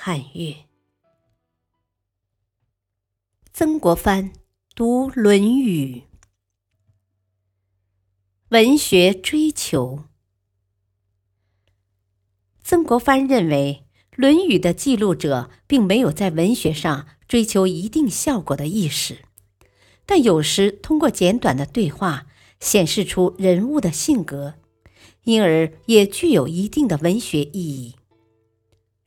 汉乐。曾国藩读《论语》，文学追求。曾国藩认为，《论语》的记录者并没有在文学上追求一定效果的意识。但有时通过简短的对话显示出人物的性格，因而也具有一定的文学意义。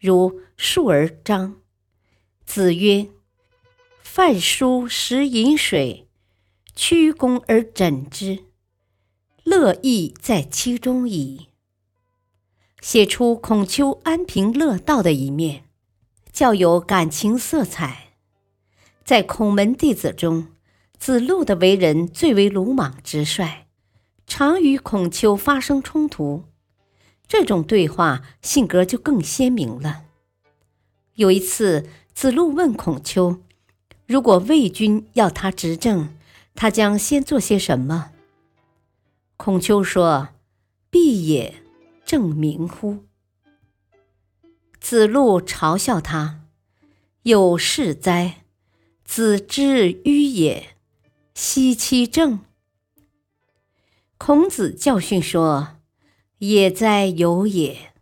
如述而章，子曰：“饭疏食饮水，曲肱而枕之，乐亦在其中矣。”写出孔丘安贫乐道的一面，较有感情色彩。在孔门弟子中。子路的为人最为鲁莽直率，常与孔丘发生冲突，这种对话性格就更鲜明了。有一次，子路问孔丘：“如果魏军要他执政，他将先做些什么？”孔丘说：“必也，正明乎？”子路嘲笑他：“有事哉？子之迂也。”奚其正？孔子教训说：“也哉有也！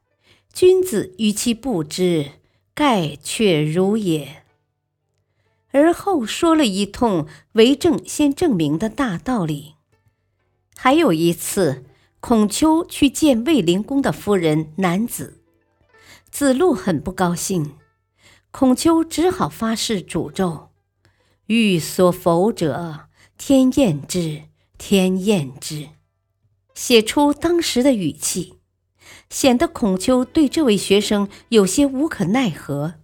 君子与其不知，盖却如也。”而后说了一通为政先正名的大道理。还有一次，孔丘去见卫灵公的夫人南子，子路很不高兴，孔丘只好发誓诅咒：“欲所否者。”天厌之，天厌之，写出当时的语气，显得孔丘对这位学生有些无可奈何。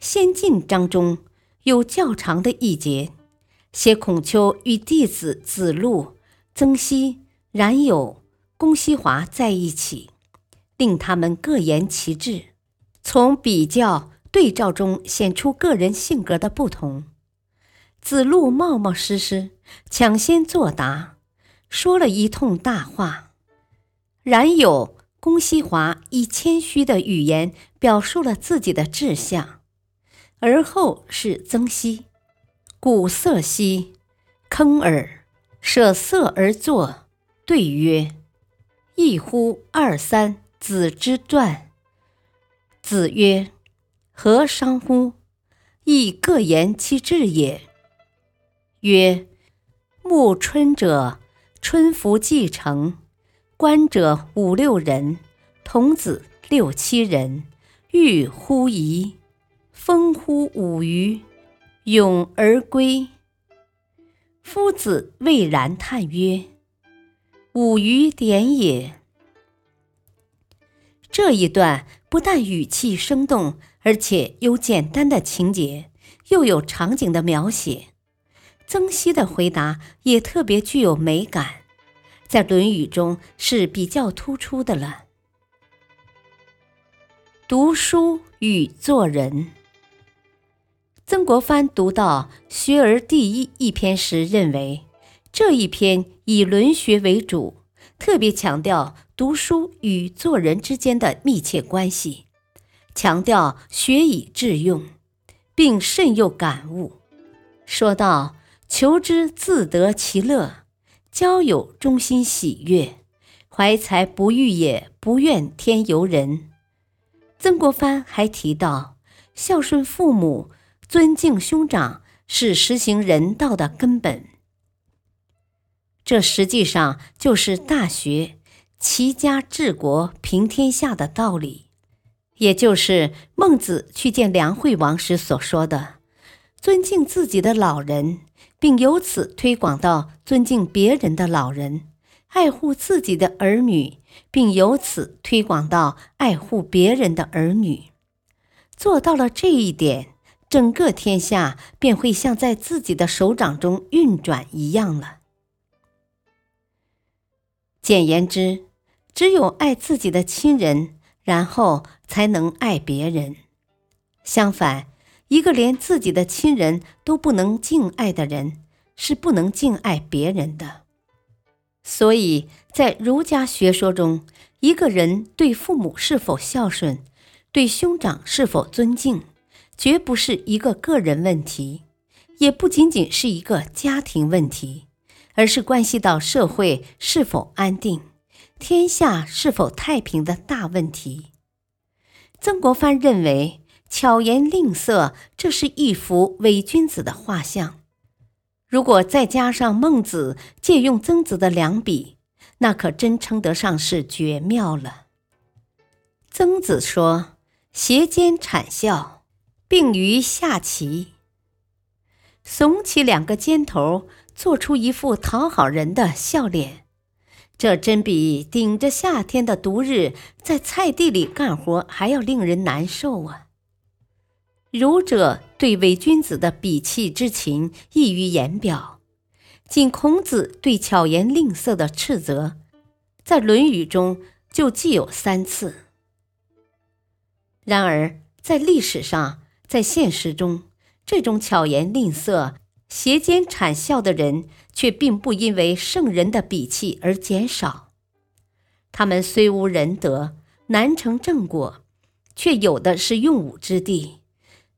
先进章中有较长的一节，写孔丘与弟子子路、曾皙、冉有、公西华在一起，令他们各言其志，从比较对照中显出个人性格的不同。子路冒冒失失，抢先作答，说了一通大话。然有公西华以谦虚的语言表述了自己的志向，而后是曾皙，鼓瑟兮，铿耳，舍色而作，对曰：“一乎二三子之传。”子曰：“何伤乎？亦各言其志也。”曰：暮春者，春服既成，观者五六人，童子六七人，欲乎沂，风乎舞雩，咏而归。夫子未然叹曰：“舞雩点也。”这一段不但语气生动，而且有简单的情节，又有场景的描写。曾皙的回答也特别具有美感，在《论语》中是比较突出的了。读书与做人，曾国藩读到《学而第一》一篇时，认为这一篇以论学为主，特别强调读书与做人之间的密切关系，强调学以致用，并甚有感悟，说道。求之自得其乐，交友中心喜悦，怀才不遇也不怨天尤人。曾国藩还提到，孝顺父母、尊敬兄长是实行人道的根本。这实际上就是《大学》齐家治国平天下的道理，也就是孟子去见梁惠王时所说的：尊敬自己的老人。并由此推广到尊敬别人的老人，爱护自己的儿女，并由此推广到爱护别人的儿女。做到了这一点，整个天下便会像在自己的手掌中运转一样了。简言之，只有爱自己的亲人，然后才能爱别人。相反，一个连自己的亲人都不能敬爱的人，是不能敬爱别人的。所以在儒家学说中，一个人对父母是否孝顺，对兄长是否尊敬，绝不是一个个人问题，也不仅仅是一个家庭问题，而是关系到社会是否安定、天下是否太平的大问题。曾国藩认为，巧言令色，这是一幅伪君子的画像。如果再加上孟子借用曾子的两笔，那可真称得上是绝妙了。曾子说：“斜肩谄笑，并于下棋。”耸起两个肩头，做出一副讨好人的笑脸，这真比顶着夏天的毒日在菜地里干活还要令人难受啊！儒者对伪君子的鄙弃之情溢于言表，仅孔子对巧言令色的斥责，在《论语》中就既有三次。然而，在历史上，在现实中，这种巧言令色、斜肩谄笑的人，却并不因为圣人的鄙弃而减少。他们虽无仁德，难成正果，却有的是用武之地。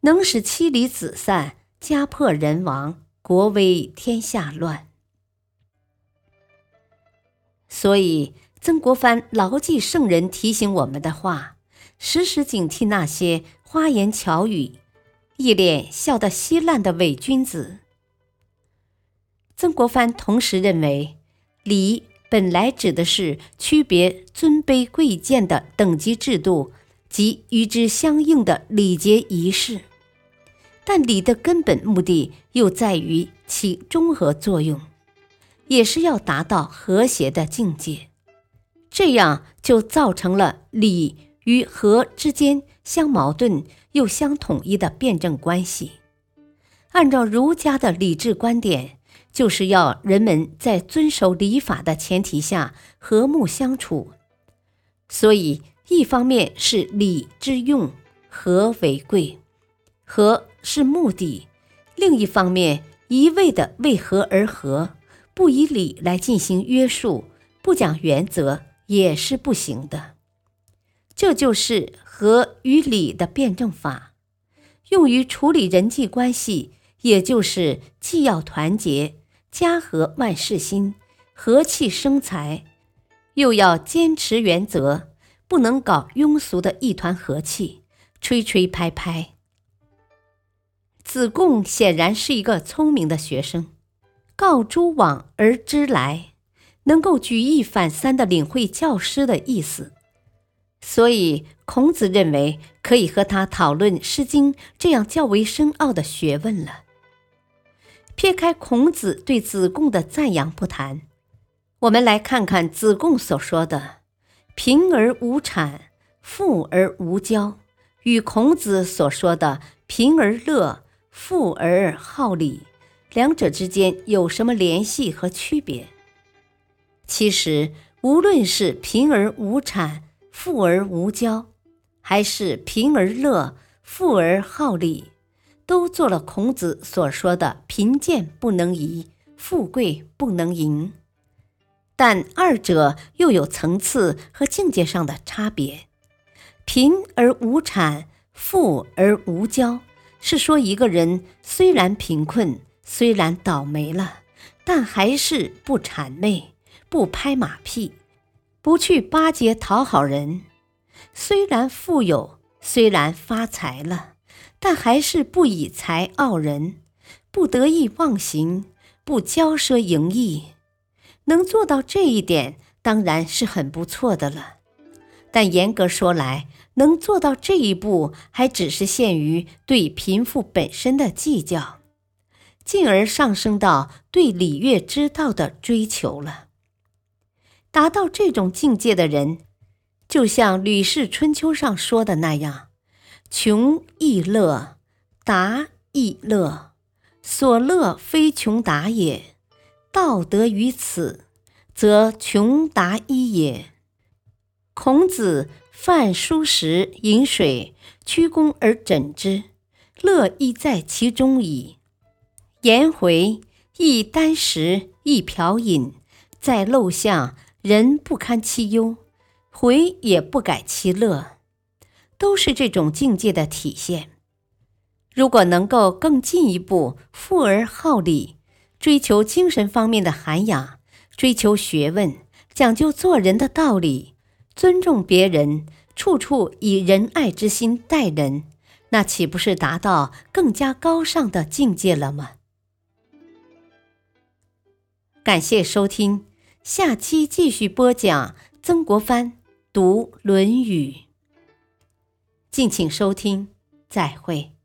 能使妻离子散、家破人亡、国危天下乱。所以，曾国藩牢记圣人提醒我们的话，时时警惕那些花言巧语、一脸笑得稀烂的伪君子。曾国藩同时认为，礼本来指的是区别尊卑贵贱的等级制度及与之相应的礼节仪式。但礼的根本目的又在于起中和作用，也是要达到和谐的境界，这样就造成了礼与和之间相矛盾又相统一的辩证关系。按照儒家的礼制观点，就是要人们在遵守礼法的前提下和睦相处。所以，一方面是礼之用，和为贵，和。是目的，另一方面，一味的为和而和，不以礼来进行约束，不讲原则，也是不行的。这就是和与礼的辩证法，用于处理人际关系，也就是既要团结，家和万事兴，和气生财，又要坚持原则，不能搞庸俗的一团和气，吹吹拍拍。子贡显然是一个聪明的学生，告诸往而知来，能够举一反三的领会教师的意思，所以孔子认为可以和他讨论《诗经》这样较为深奥的学问了。撇开孔子对子贡的赞扬不谈，我们来看看子贡所说的“贫而无产，富而无骄”，与孔子所说的“贫而乐”。富而好礼，两者之间有什么联系和区别？其实，无论是贫而无产、富而无骄，还是贫而乐、富而好礼，都做了孔子所说的“贫贱不能移，富贵不能淫”。但二者又有层次和境界上的差别。贫而无产，富而无骄。是说，一个人虽然贫困，虽然倒霉了，但还是不谄媚，不拍马屁，不去巴结讨好人；虽然富有，虽然发财了，但还是不以财傲人，不得意忘形，不骄奢淫逸。能做到这一点，当然是很不错的了。但严格说来，能做到这一步，还只是限于对贫富本身的计较，进而上升到对礼乐之道的追求了。达到这种境界的人，就像《吕氏春秋》上说的那样，穷亦乐，达亦乐。所乐非穷达也。道德于此，则穷达一也。孔子饭疏食饮水，曲肱而枕之，乐亦在其中矣。颜回亦箪食，一瓢饮，在陋巷，人不堪其忧，回也不改其乐，都是这种境界的体现。如果能够更进一步，富而好礼。追求精神方面的涵养，追求学问，讲究做人的道理，尊重别人，处处以仁爱之心待人，那岂不是达到更加高尚的境界了吗？感谢收听，下期继续播讲曾国藩读《论语》，敬请收听，再会。